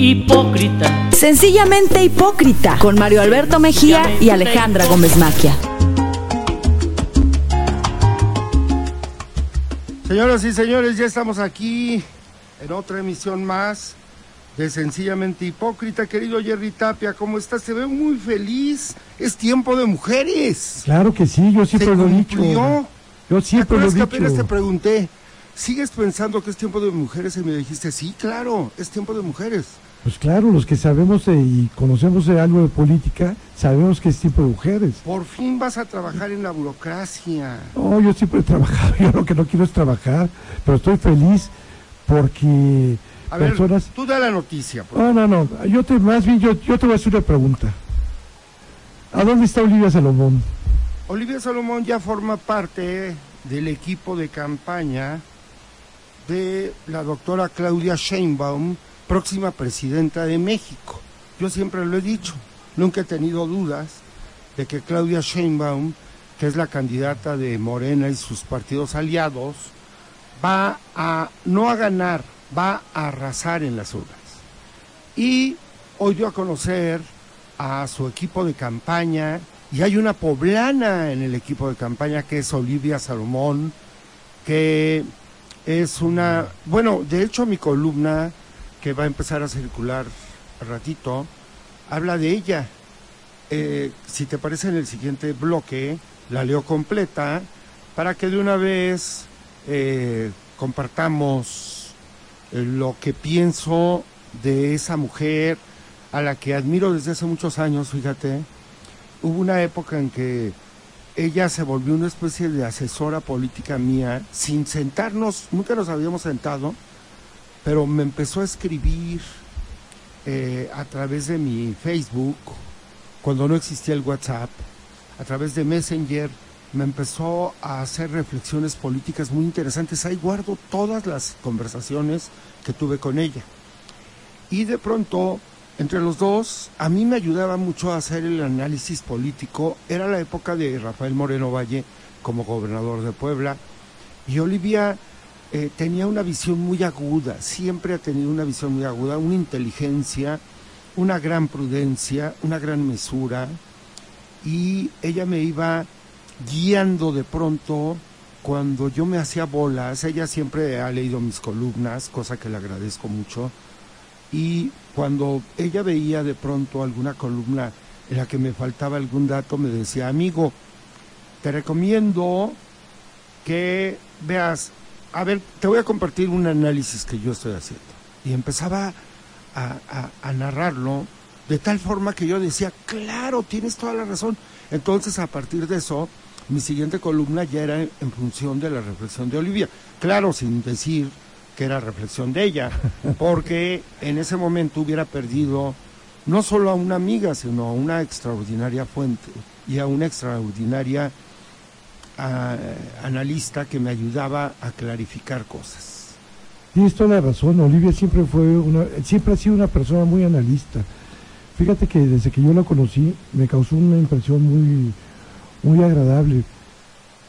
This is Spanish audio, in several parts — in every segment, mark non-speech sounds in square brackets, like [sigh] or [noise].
hipócrita. Sencillamente hipócrita, con Mario Alberto Mejía y Alejandra Gómez Maquia. Señoras y señores, ya estamos aquí en otra emisión más de Sencillamente Hipócrita. Querido Jerry Tapia, ¿cómo estás? Se ve muy feliz. Es tiempo de mujeres. Claro que sí, yo siempre lo he dicho. Yo siempre lo he ¿Te acuerdas que apenas te dicho. pregunté, ¿sigues pensando que es tiempo de mujeres? Y me dijiste, sí, claro, es tiempo de mujeres. Pues claro, los que sabemos y conocemos de algo de política, sabemos que es tipo de mujeres. Por fin vas a trabajar en la burocracia. No, yo siempre he trabajado, [laughs] yo lo que no quiero es trabajar, pero estoy feliz porque A ver, personas... tú da la noticia. por No, no, no, yo te, más bien yo, yo te voy a hacer una pregunta. ¿A dónde está Olivia Salomón? Olivia Salomón ya forma parte del equipo de campaña de la doctora Claudia Sheinbaum, próxima presidenta de México. Yo siempre lo he dicho, nunca he tenido dudas de que Claudia Sheinbaum, que es la candidata de Morena y sus partidos aliados, va a no a ganar, va a arrasar en las urnas. Y hoy dio a conocer a su equipo de campaña y hay una poblana en el equipo de campaña que es Olivia Salomón, que es una, bueno, de hecho mi columna que va a empezar a circular ratito, habla de ella. Eh, si te parece en el siguiente bloque, la leo completa para que de una vez eh, compartamos eh, lo que pienso de esa mujer a la que admiro desde hace muchos años, fíjate. Hubo una época en que ella se volvió una especie de asesora política mía, sin sentarnos, nunca nos habíamos sentado, pero me empezó a escribir eh, a través de mi Facebook, cuando no existía el WhatsApp, a través de Messenger, me empezó a hacer reflexiones políticas muy interesantes. Ahí guardo todas las conversaciones que tuve con ella. Y de pronto, entre los dos, a mí me ayudaba mucho a hacer el análisis político. Era la época de Rafael Moreno Valle como gobernador de Puebla. Y Olivia eh, tenía una visión muy aguda, siempre ha tenido una visión muy aguda, una inteligencia, una gran prudencia, una gran mesura. Y ella me iba guiando de pronto cuando yo me hacía bolas. Ella siempre ha leído mis columnas, cosa que le agradezco mucho. Y cuando ella veía de pronto alguna columna en la que me faltaba algún dato, me decía, amigo, te recomiendo que veas, a ver, te voy a compartir un análisis que yo estoy haciendo. Y empezaba a, narrarlo de tal forma que yo decía, claro, tienes toda la razón. Entonces, a partir de eso, mi siguiente columna ya era en función de la reflexión de Olivia. Claro, sin decir que era reflexión de ella, porque en ese momento hubiera perdido no solo a una amiga, sino a una extraordinaria fuente y a una extraordinaria ah, analista que me ayudaba a clarificar cosas. Tienes toda la razón, Olivia siempre fue una, siempre ha sido una persona muy analista. Fíjate que desde que yo la conocí me causó una impresión muy, muy agradable,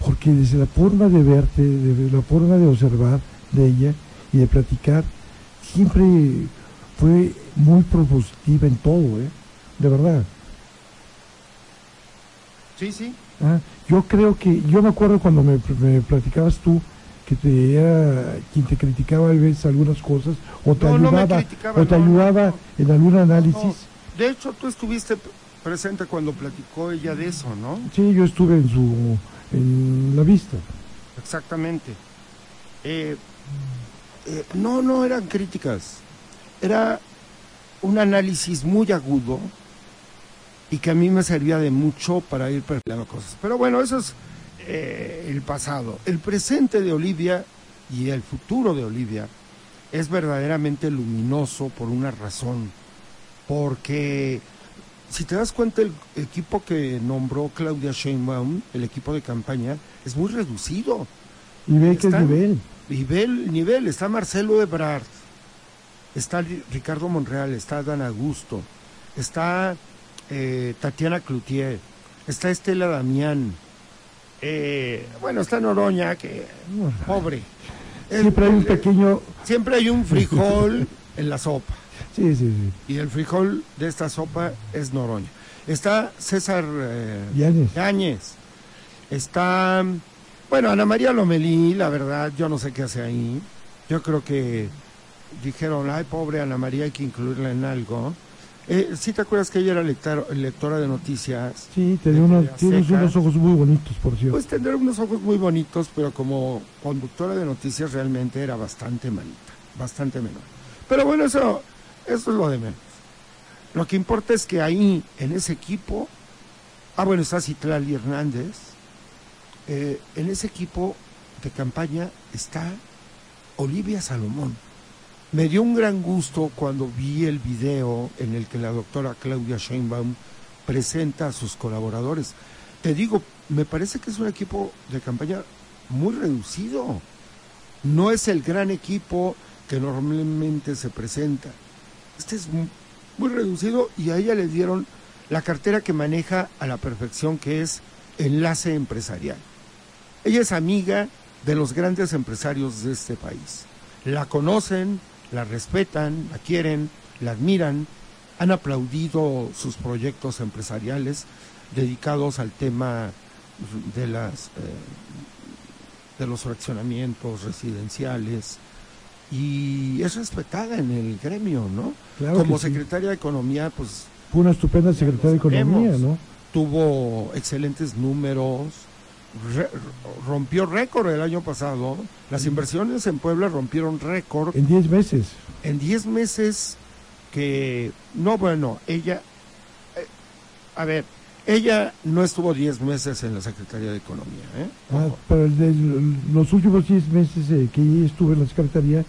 porque desde la forma de verte, desde la forma de observar de ella y de platicar, siempre fue muy propositiva en todo, ¿eh? De verdad. Sí, sí. Ah, yo creo que, yo me acuerdo cuando me, me platicabas tú que te era quien te criticaba a veces algunas cosas o te No, ayudaba o te no, ayudaba en algún análisis. De hecho, tú estuviste presente cuando platicó ella de eso, ¿no? Sí, yo estuve en su en la vista. Exactamente. Eh, eh, no, no eran críticas. Era un análisis muy agudo y que a mí me servía de mucho para ir perfilando cosas. Pero bueno, eso es eh, el pasado. El presente de Olivia y el futuro de Olivia es verdaderamente luminoso por una razón. Porque si te das cuenta, el equipo que nombró Claudia Sheinbaum, el equipo de campaña, es muy reducido. Y ve que nivel. Nivel, nivel, está Marcelo Ebrard, está Ri- Ricardo Monreal, está Dan Augusto, está eh, Tatiana Cloutier, está Estela Damián, eh, bueno, está Noroña, que pobre. El- Siempre hay un pequeño, siempre hay un frijol [laughs] en la sopa. Sí, sí, sí. Y el frijol de esta sopa es Noroña. Está César eh. Yáñez. Está, bueno, Ana María Lomelí, la verdad, yo no sé qué hace ahí. Yo creo que dijeron, ay, pobre Ana María, hay que incluirla en algo. Eh, ¿Sí te acuerdas que ella era lector- lectora de noticias? Sí, tenía TV tienes unos ojos muy bonitos, por cierto. Pues tendrá unos ojos muy bonitos, pero como conductora de noticias realmente era bastante malita, bastante menor. Pero bueno, eso, eso es lo de menos. Lo que importa es que ahí, en ese equipo, ah, bueno, está Citlali Hernández, eh, en ese equipo de campaña está Olivia Salomón. Me dio un gran gusto cuando vi el video en el que la doctora Claudia Sheinbaum presenta a sus colaboradores. Te digo, me parece que es un equipo de campaña muy reducido. No es el gran equipo que normalmente se presenta. Este es mu- muy reducido y a ella le dieron la cartera que maneja a la perfección, que es enlace empresarial. Ella es amiga de los grandes empresarios de este país. La conocen, la respetan, la quieren, la admiran, han aplaudido sus proyectos empresariales dedicados al tema de las eh, de los fraccionamientos residenciales y es respetada en el gremio, ¿no? Claro Como sí. secretaria de economía, pues Fue una estupenda secretaria de Economía. ¿no? tuvo excelentes números, re- rompió récord el año pasado. Las inversiones en Puebla rompieron récord En 10 meses. en 10 meses que, no, bueno, ella, eh, a ver, ella no estuvo 10 meses en la Secretaría de Economía, ¿eh? Ah, pero de los últimos 10 meses eh, que ella estuve en la Secretaría,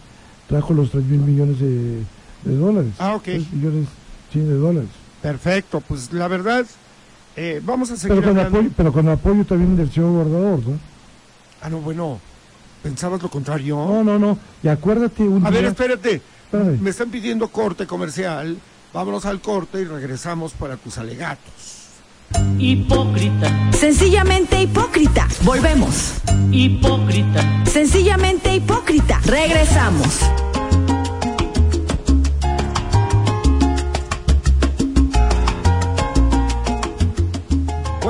trajo los 3 mil millones de, de dólares. Ah, ok. 3 millones sí, de dólares. Perfecto, pues la verdad, eh, vamos a seguir Pero con, hablando. apoyo, pero con apoyo también del señor gobernador, ¿no? Ah, no, bueno, ¿pensabas lo contrario? No, no, no. Y acuérdate un A día... ver, espérate. Espérame. Me están pidiendo corte comercial. Vámonos al corte y regresamos para tus alegatos. Hipócrita, Sencillamente hipócrita. Volvemos. hipócrita, Sencillamente hipócrita. Regresamos.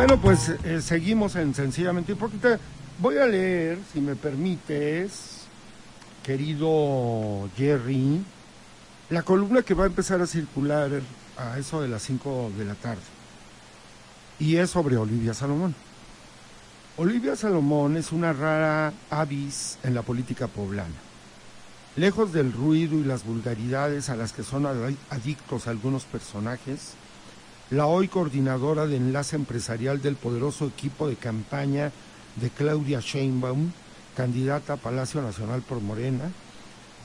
Bueno, pues eh, seguimos en Sencillamente Hipócrita. Voy a leer, si me permites, querido Jerry, la columna que va a empezar a circular a eso de las 5 de la tarde. Y es sobre Olivia Salomón. Olivia Salomón es una rara avis en la política poblana. Lejos del ruido y las vulgaridades a las que son adi- adictos algunos personajes, la hoy coordinadora de enlace empresarial del poderoso equipo de campaña de Claudia Sheinbaum, candidata a Palacio Nacional por Morena,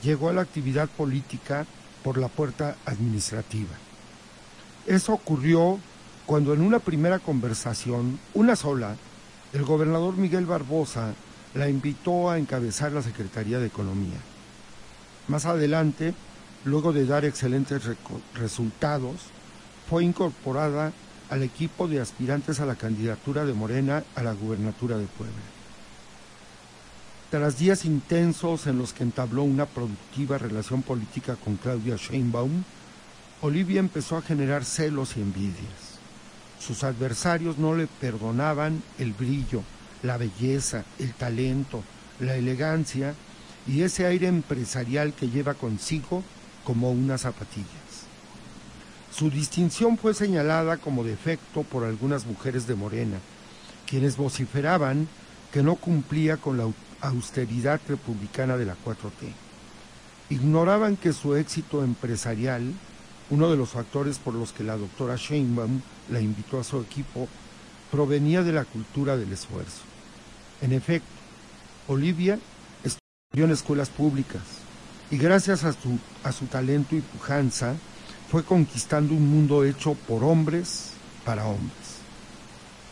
llegó a la actividad política por la puerta administrativa. Eso ocurrió cuando en una primera conversación, una sola, el gobernador Miguel Barbosa la invitó a encabezar la Secretaría de Economía. Más adelante, luego de dar excelentes resultados, fue incorporada al equipo de aspirantes a la candidatura de Morena a la gubernatura de Puebla. Tras días intensos en los que entabló una productiva relación política con Claudia Sheinbaum, Olivia empezó a generar celos y envidias. Sus adversarios no le perdonaban el brillo, la belleza, el talento, la elegancia y ese aire empresarial que lleva consigo como unas zapatillas. Su distinción fue señalada como defecto por algunas mujeres de Morena, quienes vociferaban que no cumplía con la au- austeridad republicana de la 4T. Ignoraban que su éxito empresarial, uno de los factores por los que la doctora Sheinbaum la invitó a su equipo, provenía de la cultura del esfuerzo. En efecto, Olivia estudió en escuelas públicas y gracias a su, a su talento y pujanza fue conquistando un mundo hecho por hombres para hombres.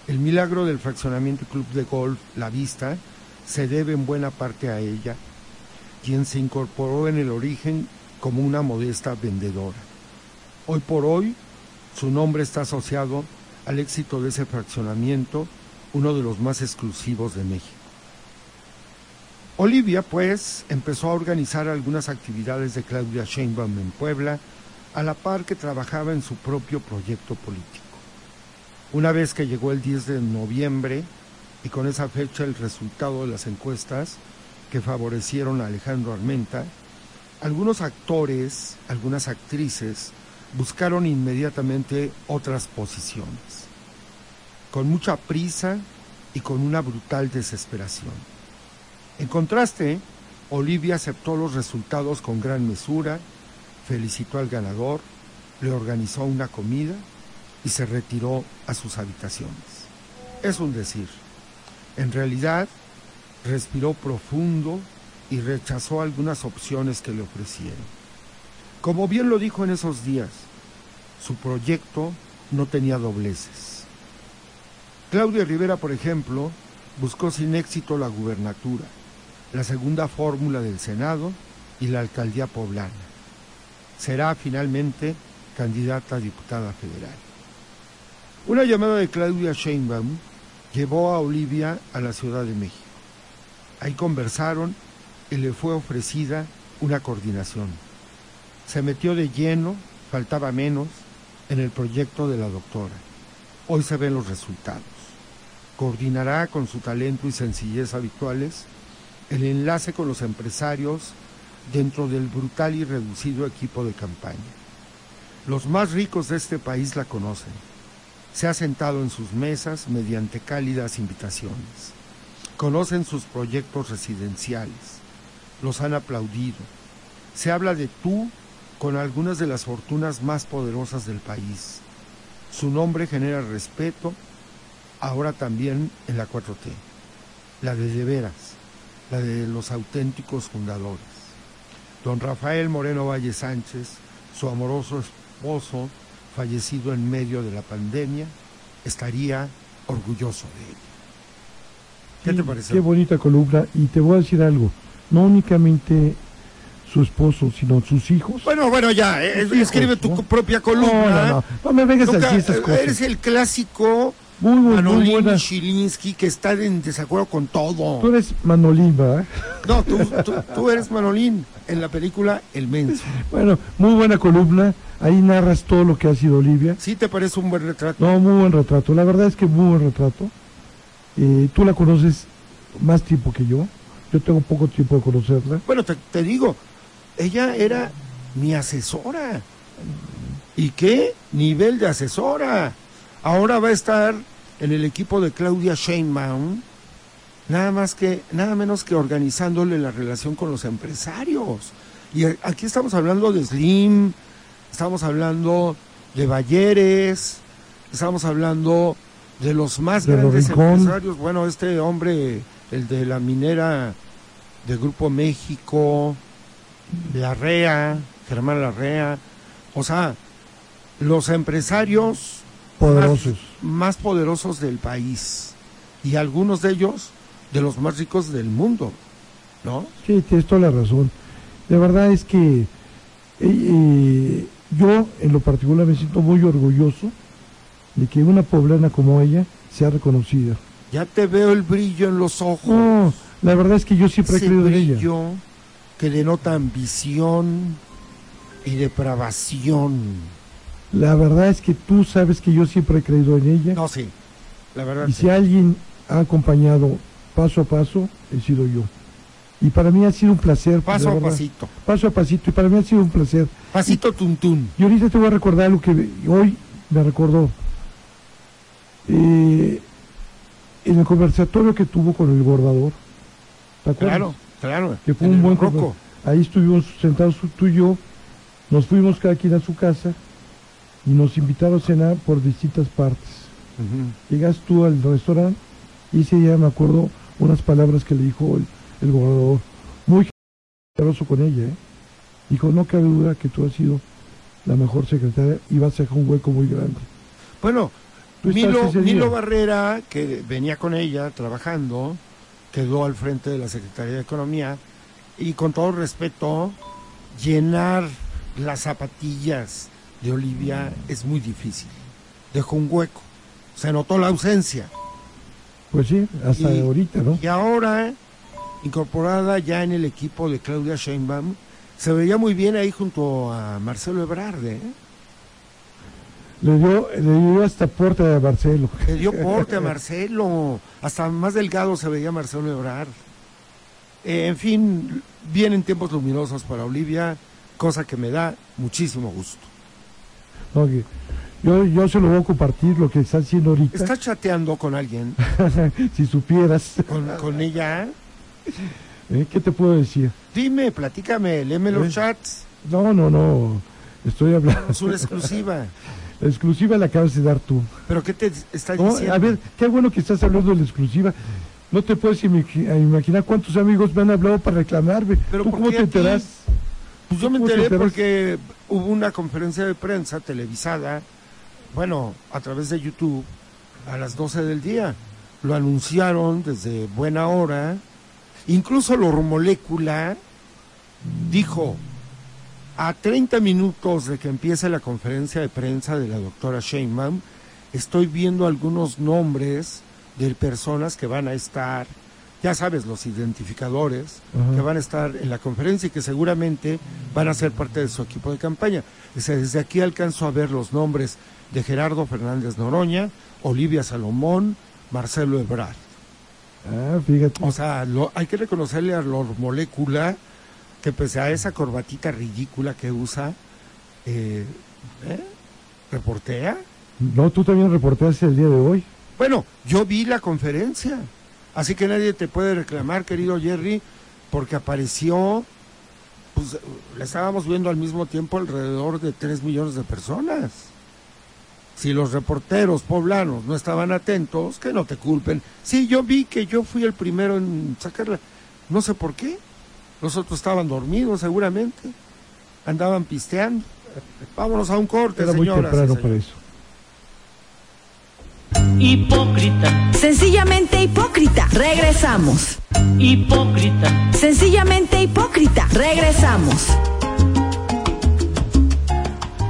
El milagro del fraccionamiento club de golf La Vista se debe en buena parte a ella, quien se incorporó en el origen como una modesta vendedora. Hoy por hoy, su nombre está asociado al éxito de ese fraccionamiento, uno de los más exclusivos de México. Olivia, pues, empezó a organizar algunas actividades de Claudia Sheinbaum en Puebla, a la par que trabajaba en su propio proyecto político. Una vez que llegó el 10 de noviembre y con esa fecha el resultado de las encuestas que favorecieron a Alejandro Armenta, algunos actores, algunas actrices buscaron inmediatamente otras posiciones, con mucha prisa y con una brutal desesperación. En contraste, Olivia aceptó los resultados con gran mesura, felicitó al ganador, le organizó una comida y se retiró a sus habitaciones. Es un decir. En realidad, respiró profundo y rechazó algunas opciones que le ofrecieron. Como bien lo dijo en esos días, su proyecto no tenía dobleces. Claudia Rivera, por ejemplo, buscó sin éxito la gubernatura, la segunda fórmula del Senado y la alcaldía poblana. Será finalmente candidata a diputada federal. Una llamada de Claudia Sheinbaum llevó a Olivia a la Ciudad de México. Ahí conversaron y le fue ofrecida una coordinación. Se metió de lleno, faltaba menos, en el proyecto de la doctora. Hoy se ven los resultados. Coordinará con su talento y sencillez habituales el enlace con los empresarios dentro del brutal y reducido equipo de campaña. Los más ricos de este país la conocen. Se ha sentado en sus mesas mediante cálidas invitaciones. Conocen sus proyectos residenciales. Los han aplaudido. Se habla de tú con algunas de las fortunas más poderosas del país. Su nombre genera respeto, ahora también en la 4T, la de de veras, la de los auténticos fundadores. Don Rafael Moreno Valle Sánchez, su amoroso esposo, fallecido en medio de la pandemia, estaría orgulloso de ella. ¿Qué Sí, te parece? Qué bonita columna. Y te voy a decir algo. No únicamente su esposo, sino sus hijos. Bueno, bueno, ya, eh, hijos, escribe tu ¿no? propia no, columna. no, no. No me vengas a decir estas cosas. eres el clásico Muy, muy, muy Manolín buena. Chilinsky que está en desacuerdo con todo. Tú eres Manolín, ¿verdad? No, tú, tú, tú eres Manolín en la película El Menso. Bueno, muy buena columna. Ahí narras todo lo que ha sido Olivia. ¿Sí te parece un buen retrato? No, muy buen retrato. La verdad es que muy buen retrato. Eh, tú la conoces más tiempo que yo. Yo tengo poco tiempo de conocerla. Bueno, te, te digo, ella era mi asesora. ¿Y qué nivel de asesora? Ahora va a estar en el equipo de Claudia Sheinbaum, nada más que, nada menos que organizándole la relación con los empresarios. Y aquí estamos hablando de Slim, estamos hablando de Balleres, estamos hablando de los más De grandes empresarios. Bueno, este hombre, el de la minera de Grupo México, Larrea, Germán Larrea, o sea, los empresarios Poderosos. Más, más poderosos del país y algunos de ellos de los más ricos del mundo, ¿no? Sí, tienes toda la razón. La verdad es que eh, eh, yo en lo particular me siento muy orgulloso de que una poblana como ella sea reconocida. Ya te veo el brillo en los ojos. No, la verdad es que yo siempre he creído en ella. que denota ambición y depravación. La verdad es que tú sabes que yo siempre he creído en ella. No, sí, la verdad. y sí. si alguien ha acompañado paso a paso, he sido yo. Y para mí ha sido un placer. Paso a pasito, Paso a pasito. Y para mí ha sido un placer. pasito tuntún. Y ahorita te voy a recordar lo que hoy me recordó. Eh, en el conversatorio que tuvo con el bordador. ¿Te acuerdas? Claro, claro. Que fue un buen Ahí estuvimos sentados tú y yo. Nos fuimos cada quien a su casa y nos invitaron a cenar por distintas partes. Ujú. Llegas tú al restaurante y ese día me acuerdo unas palabras que le dijo el, el gobernador, muy generoso con ella. ¿eh? Dijo, no cabe duda que tú has sido la mejor secretaria y vas a dejar un hueco muy grande. Bueno, Milo. Milo Barrera, que venía con ella trabajando, quedó al frente de la Secretaría de Economía y con todo respeto, llenar las zapatillas de Olivia es muy difícil. Dejó un hueco, se notó la ausencia. Pues sí, hasta Y- ahorita, ¿no? Y ahora, incorporada ya en el equipo de Claudia Sheinbaum, se veía muy bien ahí junto a Marcelo Ebrard, ¿eh? Le dio, le dio hasta porte a Marcelo. Le dio porte a [laughs] Marcelo, hasta más delgado se veía Marcelo Ebrard. Eh, en fin, vienen tiempos luminosos para Olivia, cosa que me da muchísimo gusto. Ok. Yo, yo se lo voy a compartir lo que está haciendo ahorita. ¿Estás chateando con alguien? [laughs] si supieras. ¿Con, con ella? ¿Eh? ¿Qué te puedo decir? Dime, platícame, léeme los ¿Eh? chats. No, no, no. Estoy hablando. Es una exclusiva. La [laughs] exclusiva la acabas de dar tú. ¿Pero qué te estás No, diciendo? a ver, qué bueno que estás hablando de la exclusiva. No te puedes imaginar cuántos amigos me han hablado para reclamarme. ¿Pero ¿Tú cómo te enteras? Pues yo me ¿Cómo te enteré porque hubo una conferencia de prensa televisada, bueno, a través de YouTube, a las 12 del día. Lo anunciaron desde buena hora. Incluso Lor Molécula dijo, a 30 minutos de que empiece la conferencia de prensa de la doctora Sheinbaum, estoy viendo algunos nombres de personas que van a estar, ya sabes, los identificadores, Ajá. que van a estar en la conferencia y que seguramente van a ser parte de su equipo de campaña. Desde aquí alcanzo a ver los nombres de Gerardo Fernández Noroña, Olivia Salomón, Marcelo Ebrard. Ah, fíjate. O sea, lo- hay que reconocerle a Lor Molécula que pese a esa corbatita ridícula que usa, eh, ¿eh? reportea. No, tú también reportaste el día de hoy. Bueno, yo vi la conferencia, así que nadie te puede reclamar, querido Jerry, porque apareció, pues la estábamos viendo al mismo tiempo alrededor de 3 millones de personas. Si los reporteros poblanos no estaban atentos, que no te culpen. Sí, yo vi que yo fui el primero en sacarla. No sé por qué. Los otros estaban dormidos seguramente. Andaban pisteando. Vámonos a un corte, Era muy señoras y temprano para eso. Hipócrita, Sencillamente hipócrita. Regresamos. hipócrita, Sencillamente hipócrita. Regresamos.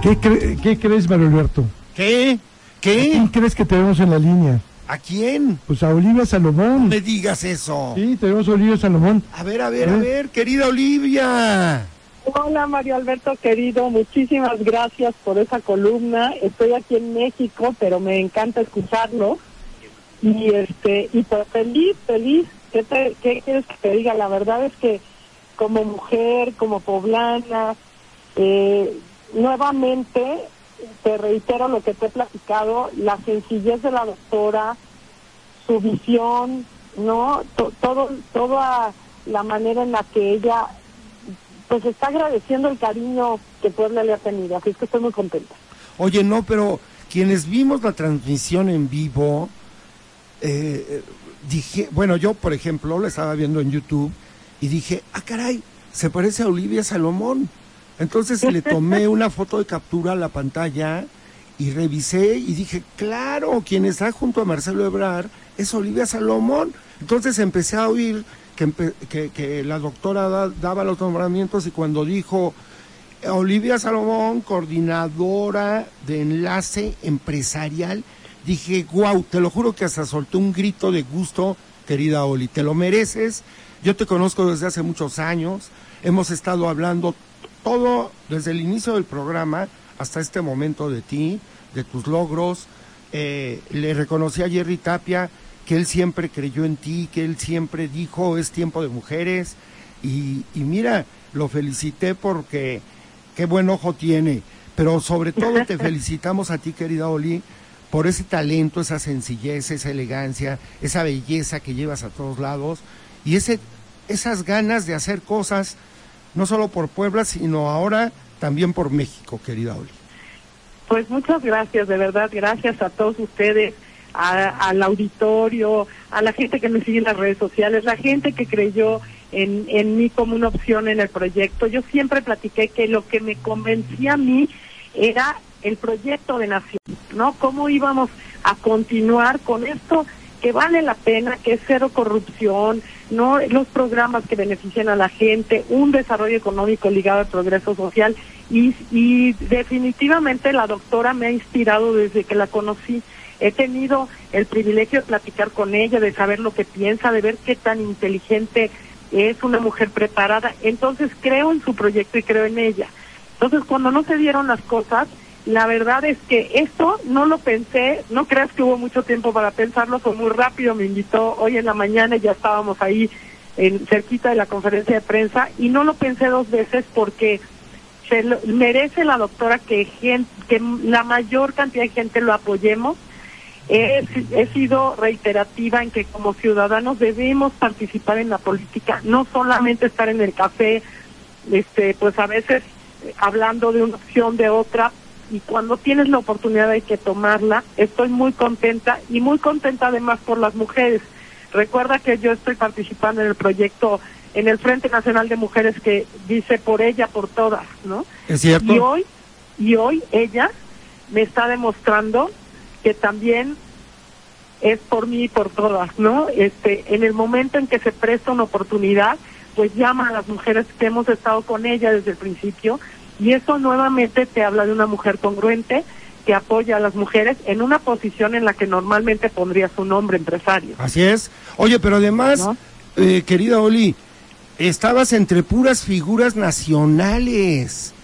¿Qué, cre- qué crees, Mario Alberto? ¿Qué? ¿Quién ¿Qué? crees que tenemos en la línea? ¿A quién? Pues a Olivia No Salomón. me digas eso. Sí, tenemos a Olivia Salomón. A ver, a ver, a ¿Eh? ver, querida Olivia. Hola Mario Alberto querido, muchísimas gracias por esa columna. Estoy aquí en México, pero me encanta escucharlo. Y este y pues feliz, feliz. ¿Qué, te- qué quieres que te diga? La verdad es que como mujer, como poblana, eh, nuevamente te reitero lo que te he platicado, la sencillez de la doctora, su visión, no, To- todo, toda la manera en la que ella pues está agradeciendo el cariño que Puebla le ha tenido, así es que estoy muy contenta. Oye, no, pero quienes vimos la transmisión en vivo, eh, dije, bueno, yo por ejemplo la estaba viendo en YouTube y dije, ah, caray, se parece a Olivia Salomón. Entonces le tomé una foto de captura a la pantalla y revisé y dije, claro, quien está junto a Marcelo Ebrard es Olivia Salomón. Entonces empecé a oír que, que- que la doctora da- daba los nombramientos y cuando dijo Olivia Salomón, coordinadora de enlace empresarial, dije, wow, te lo juro que hasta solté un grito de gusto, querida Oli, te lo mereces. Yo te conozco desde hace muchos años, hemos estado hablando todo desde el inicio del programa hasta este momento de ti, de tus logros. Eh, le reconocí a Jerry Tapia que él siempre creyó en ti, que él siempre dijo es tiempo de mujeres. Y, y mira, lo felicité porque qué buen ojo tiene. Pero sobre todo te [laughs] felicitamos a ti, querida Oli, por ese talento, esa sencillez, esa elegancia, esa belleza que llevas a todos lados y ese, esas ganas de hacer cosas, no solo por Puebla, sino ahora también por México, querida Oli. Pues muchas gracias, de verdad, gracias a todos ustedes, a- al auditorio, a la gente que me sigue en las redes sociales, la gente que creyó en, en mí como una opción en el proyecto. Yo siempre platiqué que lo que me convencía a mí era el proyecto de nación, ¿no? Cómo íbamos a continuar con esto que vale la pena, que es cero corrupción, no los programas que benefician a la gente, un desarrollo económico ligado al progreso social y, y definitivamente la doctora me ha inspirado desde que la conocí. He tenido el privilegio de platicar con ella, de saber lo que piensa, de ver qué tan inteligente es una mujer preparada, entonces creo en su proyecto y creo en ella. Entonces cuando no se dieron las cosas, la verdad es que esto no lo pensé, no creas que hubo mucho tiempo para pensarlo, fue muy rápido, me invitó hoy en la mañana y ya estábamos ahí en, cerquita de la conferencia de prensa y no lo pensé dos veces porque se merece la doctora que, que la mayor cantidad de gente lo apoyemos. He, he sido reiterativa en que como ciudadanos debemos participar en la política, no solamente estar en el café, este, pues a veces hablando de una opción de otra, y cuando tienes la oportunidad hay que tomarla. Estoy muy contenta y muy contenta además por las mujeres. Recuerda que yo estoy participando en el proyecto en el Frente Nacional de Mujeres que dice por ella, por todas, ¿no? Es cierto. Y hoy, y hoy ella me está demostrando que también es por mí y por todas, ¿no? Este, en el momento en que se presta una oportunidad, pues llama a las mujeres que hemos estado con ella desde el principio y eso nuevamente te habla de una mujer congruente que apoya a las mujeres en una posición en la que normalmente pondría su nombre empresario. Así es. Oye, pero además, eh, querida Oli, estabas entre puras figuras nacionales,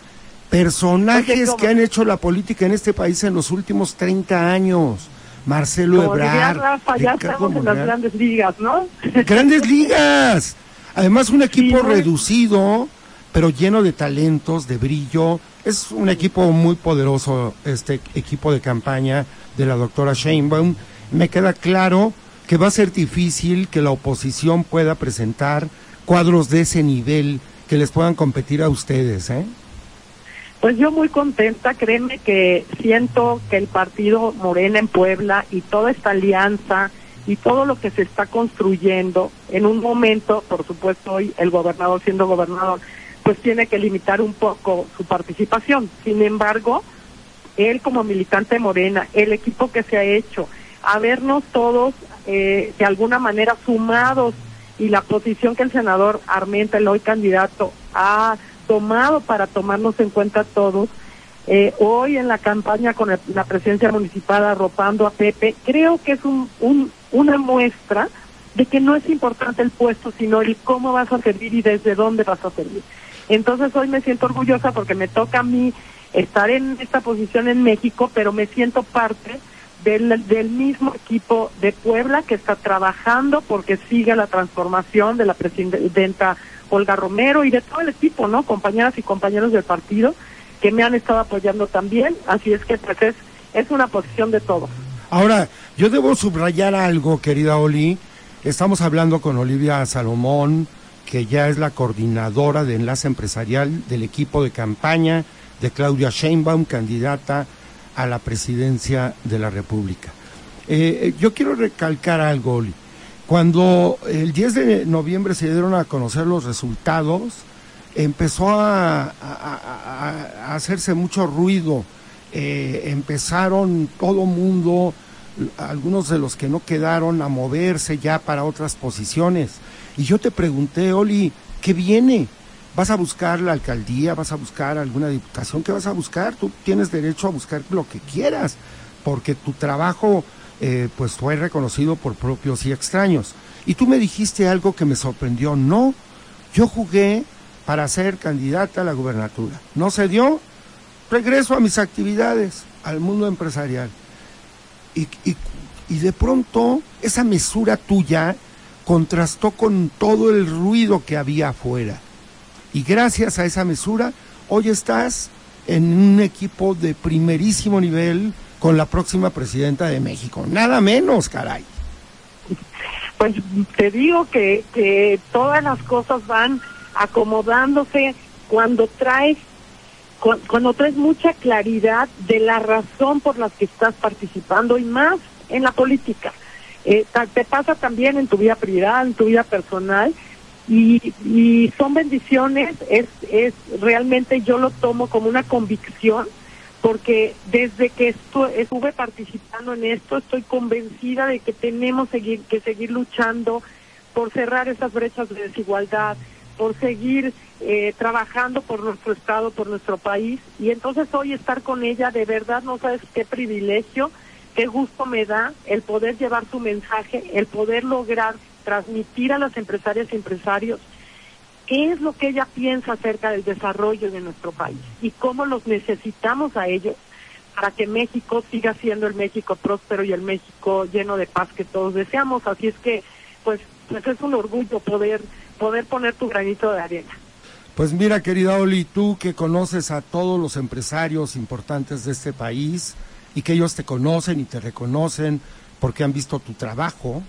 personajes que han hecho la política en este país en los últimos 30 años. Marcelo Ebrard. Rafa, ya estamos en las grandes ligas, ¿no? Grandes ligas. Además, un equipo reducido pero lleno de talentos, de brillo. Es un equipo muy poderoso, este equipo de campaña de la doctora Sheinbaum. Me queda claro que va a ser difícil que la oposición pueda presentar cuadros de ese nivel que les puedan competir a ustedes, ¿eh? Pues yo muy contenta, créeme que siento que el partido Morena en Puebla y toda esta alianza y todo lo que se está construyendo en un momento, por supuesto hoy el gobernador siendo gobernador, pues tiene que limitar un poco su participación. Sin embargo, él como militante Morena, el equipo que se ha hecho, habernos todos eh, de alguna manera sumados y la posición que el senador Armenta, el hoy candidato, ha tomado para tomarnos en cuenta todos, eh, hoy en la campaña con la presidencia municipal arropando a Pepe, creo que es un, un, una muestra de que no es importante el puesto, sino el cómo vas a servir y desde dónde vas a servir. Entonces hoy me siento orgullosa porque me toca a mí estar en esta posición en México, pero me siento parte del, del mismo equipo de Puebla que está trabajando porque sigue la transformación de la presidenta Olga Romero y de todo el equipo, ¿no? Compañeras y compañeros del partido que me han estado apoyando también, así es que pues es, es una posición de todos. Ahora, yo debo subrayar algo, querida Oli. Estamos hablando con Olivia Salomón, que ya es la coordinadora de enlace empresarial del equipo de campaña de Claudia Sheinbaum, candidata a la presidencia de la República. Eh, eh, yo quiero recalcar algo, Oli. Cuando el 10 de noviembre se dieron a conocer los resultados, empezó a, hacerse mucho ruido. Eh, empezaron todo mundo, algunos de los que no quedaron, a moverse ya para otras posiciones. Y yo te pregunté, Oli, ¿qué viene? ¿Vas a buscar la alcaldía? ¿Vas a buscar alguna diputación? ¿Qué vas a buscar? Tú tienes derecho a buscar lo que quieras, porque tu trabajo eh, pues fue reconocido por propios y extraños. Y tú me dijiste algo que me sorprendió. No, yo jugué para ser candidata a la gubernatura. No se dio, regreso a mis actividades, al mundo empresarial. Y, y, y de pronto esa mesura tuya contrastó con todo el ruido que había afuera. Y gracias a esa mesura, hoy estás en un equipo de primerísimo nivel con la próxima presidenta de México. Nada menos, caray. Pues te digo que, que todas las cosas van acomodándose cuando traes cuando traes mucha claridad de la razón por la que estás participando y más en la política. Eh, te pasa también en tu vida privada, en tu vida personal, y, y son bendiciones, es, es realmente yo lo tomo como una convicción, porque desde que estuve participando en esto, estoy convencida de que tenemos seguir, que seguir luchando por cerrar esas brechas de desigualdad, por seguir eh, trabajando por nuestro Estado, por nuestro país, y entonces hoy estar con ella, de verdad no sabes qué privilegio, qué gusto me da el poder llevar su mensaje, el poder lograr transmitir a las empresarias y empresarios qué es lo que ella piensa acerca del desarrollo de nuestro país y cómo los necesitamos a ellos para que México siga siendo el México próspero y el México lleno de paz que todos deseamos. Así es que, pues, pues es un orgullo poder poder poner tu granito de arena. Pues mira, querida Oli, tú que conoces a todos los empresarios importantes de este país y que ellos te conocen y te reconocen porque han visto tu trabajo,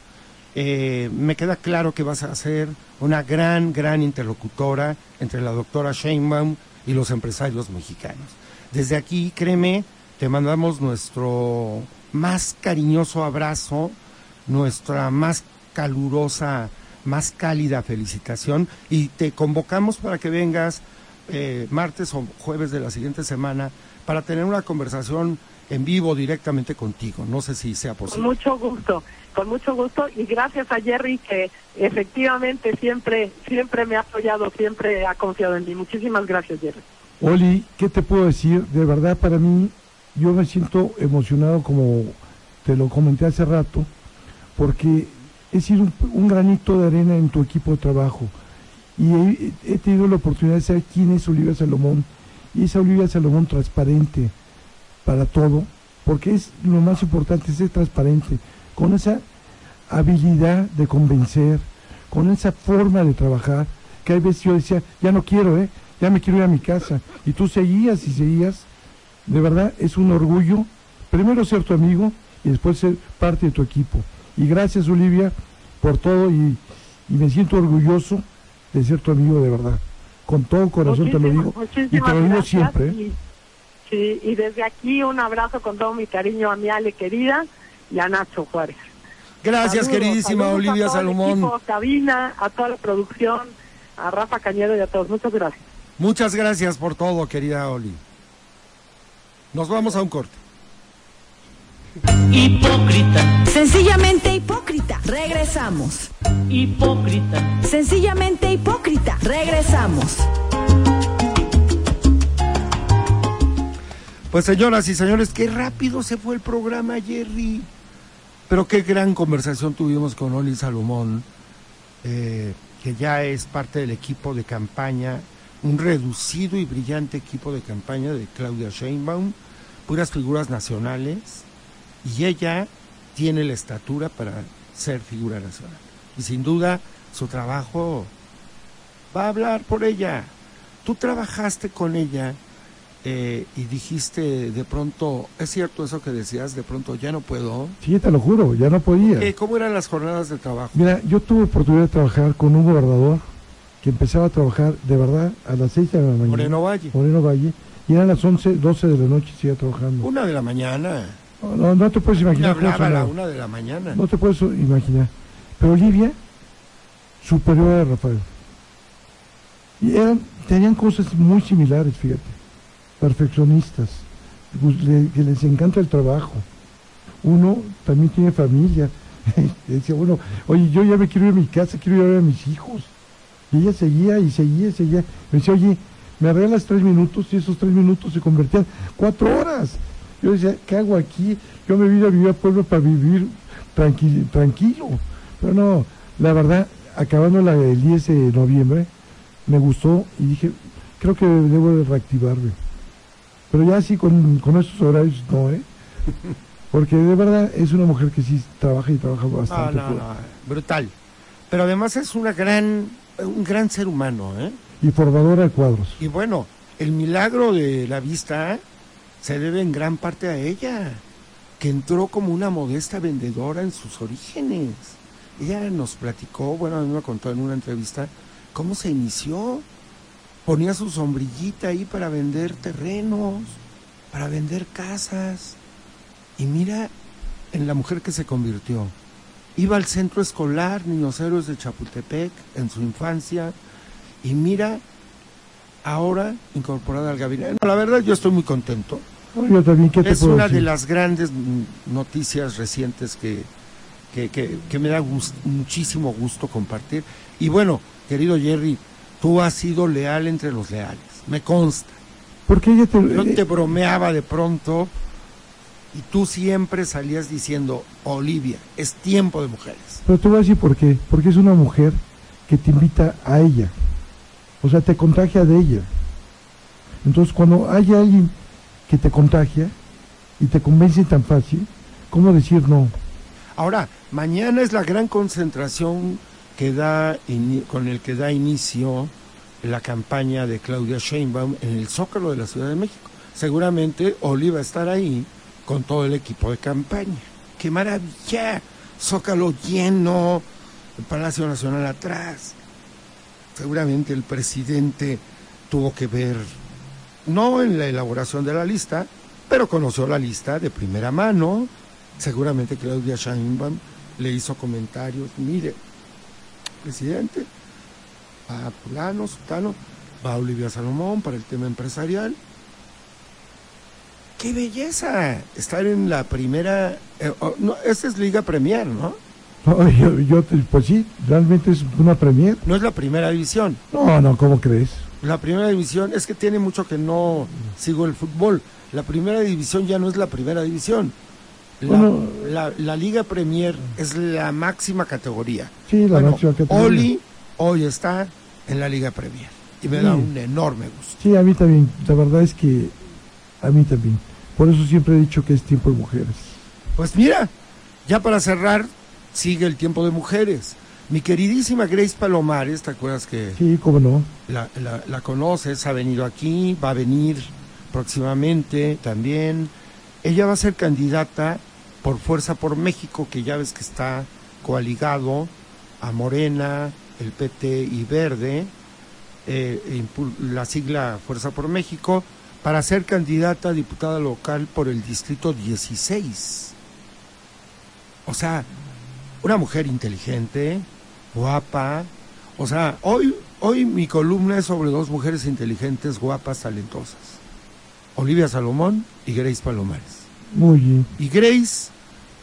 eh, me queda claro que vas a ser una gran, gran interlocutora entre la doctora Sheinbaum y los empresarios mexicanos. Desde aquí, créeme, te mandamos nuestro más cariñoso abrazo, nuestra más calurosa, más cálida felicitación y te convocamos para que vengas eh, martes o jueves de la siguiente semana para tener una conversación en vivo directamente contigo. No sé si sea posible. Con mucho gusto, con mucho gusto y gracias a Jerry que efectivamente siempre, siempre me ha apoyado, siempre ha confiado en mí. Muchísimas gracias, Jerry. Oli, ¿qué te puedo decir? De verdad, para mí, yo me siento emocionado como te lo comenté hace rato, porque he sido un, un granito de arena en tu equipo de trabajo y he, he tenido la oportunidad de saber quién es Olivia Salomón y esa Olivia Salomón transparente para todo, porque es lo más importante, ser transparente, con esa habilidad de convencer, con esa forma de trabajar, que hay veces yo decía, ya no quiero, ¿eh? ya me quiero ir a mi casa, y tú seguías y seguías, de verdad es un orgullo, primero ser tu amigo y después ser parte de tu equipo. Y gracias Olivia por todo y, y me siento orgulloso de ser tu amigo de verdad. Con todo corazón te lo digo y te lo digo siempre. ¿eh? Y- sí, y desde aquí un abrazo con todo mi cariño a mi Ale querida y a Nacho Juárez. Gracias, Saludos, queridísima saludos Olivia a todo el Salomón. equipo, cabina, a toda la producción, a Rafa Cañedo y a todos. Muchas gracias. Muchas gracias por todo, querida Oli. Nos vamos a un corte. Hipócrita, Sencillamente hipócrita. Regresamos. hipócrita, Sencillamente hipócrita. Regresamos. Pues señoras y señores, qué rápido se fue el programa, Jerry. Pero qué gran conversación tuvimos con Oli Salomón, eh, que ya es parte del equipo de campaña, un reducido y brillante equipo de campaña de Claudia Sheinbaum, puras figuras nacionales, y ella tiene la estatura para ser figura nacional. Y sin duda, su trabajo va a hablar por ella. Tú trabajaste con ella eh, y dijiste de pronto, ¿es cierto eso que decías? De pronto ya no puedo. Sí, te lo juro, ya no podía. Eh, ¿Cómo eran las jornadas de trabajo? Mira, yo tuve oportunidad de trabajar con un gobernador que empezaba a trabajar de verdad a las 6 de la mañana. Moreno Valle. Moreno Valle. Y eran las 11, 12 de la noche y seguía trabajando. Una de la mañana. No, no, no te puedes imaginar cómo hablaba a la una de la mañana. No te puedes imaginar. Pero Olivia, superior a Rafael. Y eran, tenían cosas muy similares, fíjate. Perfeccionistas. pues, que les encanta el trabajo. Uno también tiene familia. [laughs] Decía, bueno, oye, yo ya me quiero ir a mi casa, quiero ir a ver a mis hijos. Y ella seguía y seguía y seguía. Me decía, oye, me regalas tres minutos y esos tres minutos se convertían cuatro horas. Yo decía, ¿qué hago aquí? Yo me vine a vivir a pueblo para vivir tranqui- tranquilo. Pero no, la verdad, acabando la, el 10 de noviembre, me gustó y dije, creo que debo de reactivarme. Pero ya así con, con estos horarios, no, ¿eh? Porque de verdad es una mujer que sí trabaja y trabaja No, bastante. no, fuerte. no, brutal. Pero además es una gran, un gran ser humano, ¿eh? Y formadora de cuadros. Y bueno, el milagro de la vista se debe en gran parte a ella, que entró como una modesta vendedora en sus orígenes. Ella nos platicó, bueno, a mí me contó en una entrevista, cómo se inició. Ponía su sombrillita ahí para vender terrenos, para vender casas. Y mira en la mujer que se convirtió. Iba al centro escolar Niños Héroes de Chapultepec en su infancia y mira ahora incorporada al gabinete. No, la verdad yo estoy muy contento. No, yo también, ¿qué te Es puedo una de las grandes noticias recientes que, que, que- que me da muchísimo gusto compartir. Y bueno, querido Jerry, tú has sido leal entre los leales, me consta. Porque ella te, Yo te bromeaba de pronto y tú siempre salías diciendo, Olivia, es tiempo de mujeres. Pero te voy a decir por qué. Porque es una mujer que te invita a ella. O sea, te contagia de ella. Entonces, cuando hay alguien que te contagia y te convence tan fácil, ¿cómo decir no? Ahora, mañana es la gran concentración que da con el que da inicio la campaña de Claudia Sheinbaum en el Zócalo de la Ciudad de México. Seguramente Oli va a estar ahí con todo el equipo de campaña. ¡Qué maravilla! Zócalo lleno, el Palacio Nacional atrás. Seguramente el presidente tuvo que ver, no en la elaboración de la lista, pero conoció la lista de primera mano. Seguramente Claudia Sheinbaum le hizo comentarios, mire, presidente, va fulano, sutano, va Olivia Salomón para el tema empresarial. ¡Qué belleza! Estar en la primera... eh, oh, no, esta es Liga Premier, ¿no? No, [laughs] yo, yo pues sí, realmente es una premier. No es la primera división. No, no, ¿cómo crees? La primera división es que tiene mucho que no sigo el fútbol. La primera división ya no es la primera división. La, Bueno. la- la Liga Premier es la máxima categoría. Sí, la Bueno, máxima categoría. Oli hoy está en la Liga Premier y me da un enorme gusto. Sí, a mí también. La verdad es que a mí también. Por eso siempre he dicho que es tiempo de mujeres. Pues mira, ya para cerrar, sigue el tiempo de mujeres. Mi queridísima Grace Palomares, ¿te acuerdas que Sí, cómo no. la, la- la conoces? Ha venido aquí, va a venir próximamente también. Ella va a ser candidata por Fuerza por México, que ya ves que está coaligado a Morena, el PT y Verde, eh, la sigla Fuerza por México, para ser candidata a diputada local por el Distrito 16. O sea, una mujer inteligente, guapa. O sea, hoy, hoy mi columna es sobre dos mujeres inteligentes, guapas, talentosas. Olivia Salomón y Grace Palomares. Muy bien. Y Grace,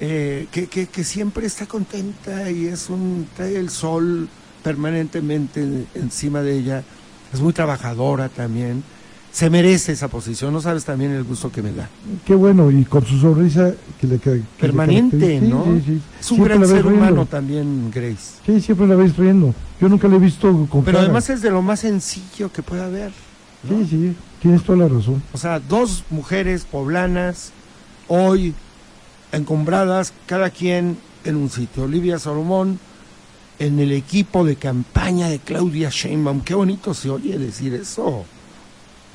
eh, que, que- que siempre está contenta y es un, trae el sol permanentemente encima de ella. Es muy trabajadora también. Se merece esa posición. No sabes también el gusto que me da. Qué bueno. Y con su sonrisa que le que le Permanente. Sí, ¿no? Sí, sí. Es un Siempre gran ser riendo. humano también, Grace. Sí, siempre la ves riendo. Yo nunca la he visto con Pero además es de lo más sencillo que puede haber. ¿no? Sí, sí. Tienes toda la razón. O sea, dos mujeres poblanas, hoy encumbradas, cada quien en un sitio. Olivia Salomón en el equipo de campaña de Claudia Sheinbaum. Qué bonito se oye decir eso.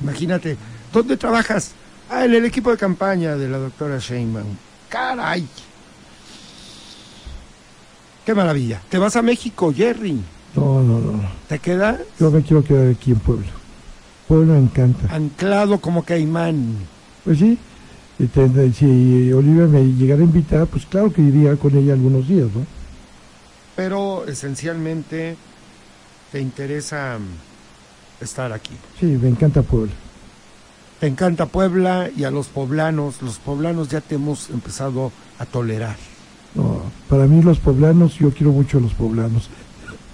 Imagínate, ¿dónde trabajas? Ah, en el equipo de campaña de la doctora Sheinbaum. ¡Caray! ¡Qué maravilla! ¿Te vas a México, Jerry? No, no, no. ¿Te quedas Yo me quiero quedar aquí en Puebla. Puebla me encanta. anclado como caimán? Pues sí. Si Olivia me llegara a invitar, pues claro que iría con ella algunos días, ¿no? pero esencialmente te interesa mm, estar aquí. Sí, me encanta Puebla. Te encanta Puebla y a los poblanos, los poblanos ya te hemos empezado a tolerar. No, para mí los poblanos, yo quiero mucho a los poblanos. [laughs]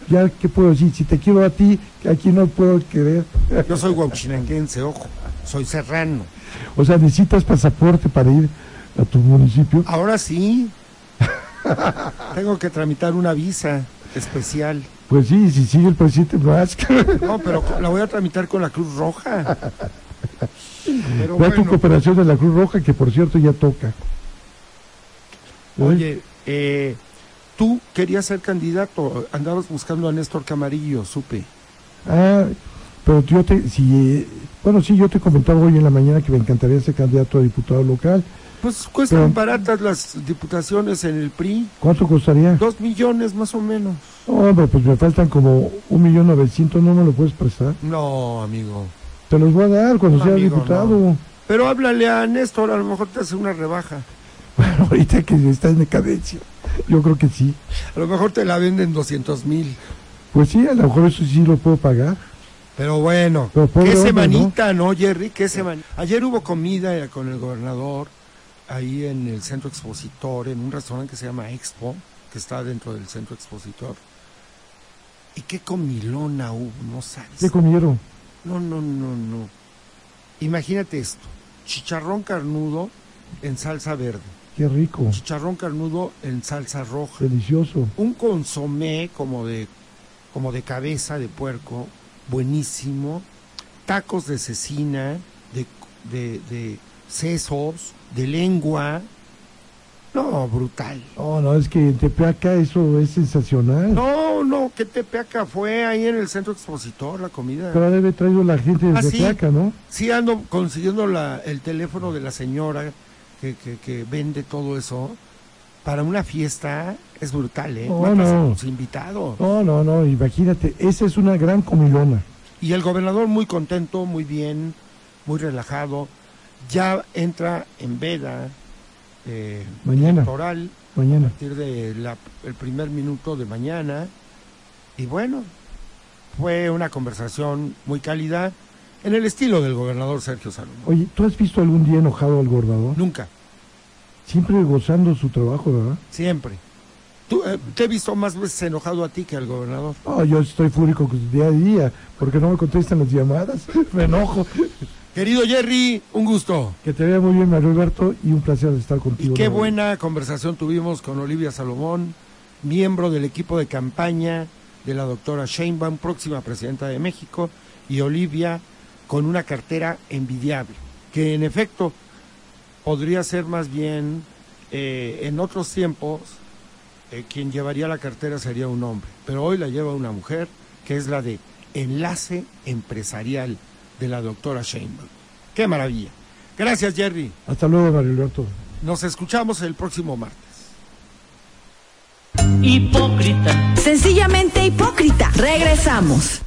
Ya, ¿qué puedo decir? Si te quiero a ti, ¿a quién no puedo querer? Yo soy guauchinanguense, ojo, soy serrano. O sea, necesitas pasaporte para ir a tu municipio. Ahora sí, tengo que tramitar una visa especial. Pues sí, si sigue el presidente más. No, pero la voy a tramitar con la Cruz Roja. Pero bueno, cooperación de la Cruz Roja, que por cierto ya toca. Oye, eh, tú querías ser candidato, andabas buscando a Néstor Camarillo, supe. Ah, pero yo te, si, bueno, sí, yo te comentaba hoy en la mañana que me encantaría ser candidato a diputado local. Pues cuestan Pero- baratas las diputaciones en el PRI, ¿Cuánto costaría? dos millones más o menos. No, hombre, pues me faltan como un millón novecientos, ¿no me lo puedes prestar? No, amigo. Te los voy a dar cuando No, sea amigo, diputado. Pero háblale a Néstor, a lo mejor te hace una rebaja. [laughs] Bueno, ahorita que está en decadencia, yo creo que sí. A lo mejor te la venden 200 mil. Pues sí, a lo mejor eso sí lo puedo pagar. Pero bueno, Pero qué hombre, semanita, ¿no, Jerry? Qué semana. Ayer hubo comida eh, con el gobernador ahí en el centro expositor, en un restaurante que se llama Expo, que está dentro del centro expositor. Y qué comilona hubo, no sabes. ¿Qué comieron? No, no, no, no. Imagínate esto. Chicharrón carnudo en salsa verde. Qué rico, Chicharrón carnudo en salsa roja. delicioso. Un consomé como de, como de cabeza de puerco, buenísimo, tacos de cecina, de, de, de sesos, de lengua. No, brutal. Oh, no, es que en Tepeaca eso es sensacional. No, no, que Tepeaca fue ahí en el centro expositor la comida. Pero debe traído la gente de Ah, sí. Tepeaca, ¿no? Sí, ando consiguiendo la, el teléfono de la señora que, que, que vende todo eso. Para una fiesta es brutal, ¿eh? A no. los invitados. No, no, no, imagínate, esa es una gran comilona. Y el gobernador muy contento, muy bien, muy relajado. Ya entra en veda eh, Mañana, electoral a mañana. partir del primer minuto de mañana. Y bueno, fue una conversación muy cálida en el estilo del gobernador Sergio Salomón. Oye, ¿tú has visto algún día enojado al gobernador? Nunca, Siempre gozando su trabajo, ¿verdad? siempre. Tú, eh, te he visto más veces enojado a ti que al gobernador. No, yo estoy fúrico día a día, porque no me contestan las llamadas, [laughs] me enojo. Querido Jerry, un gusto. Que te vea muy bien, Mario Alberto, y un placer estar Y contigo. qué nuevamente. buena conversación tuvimos con Olivia Salomón, miembro del equipo de campaña de la doctora Sheinbaum, próxima presidenta de México, y Olivia con una cartera envidiable, que en efecto podría ser más bien eh, en otros tiempos eh, quien llevaría la cartera sería un hombre, pero hoy la lleva una mujer que es la de enlace empresarial de la doctora Sheinbaum. ¡Qué maravilla! Gracias, Jerry. Hasta luego, Mario Alberto. Nos escuchamos el próximo martes. Hipócrita. Sencillamente hipócrita. Regresamos.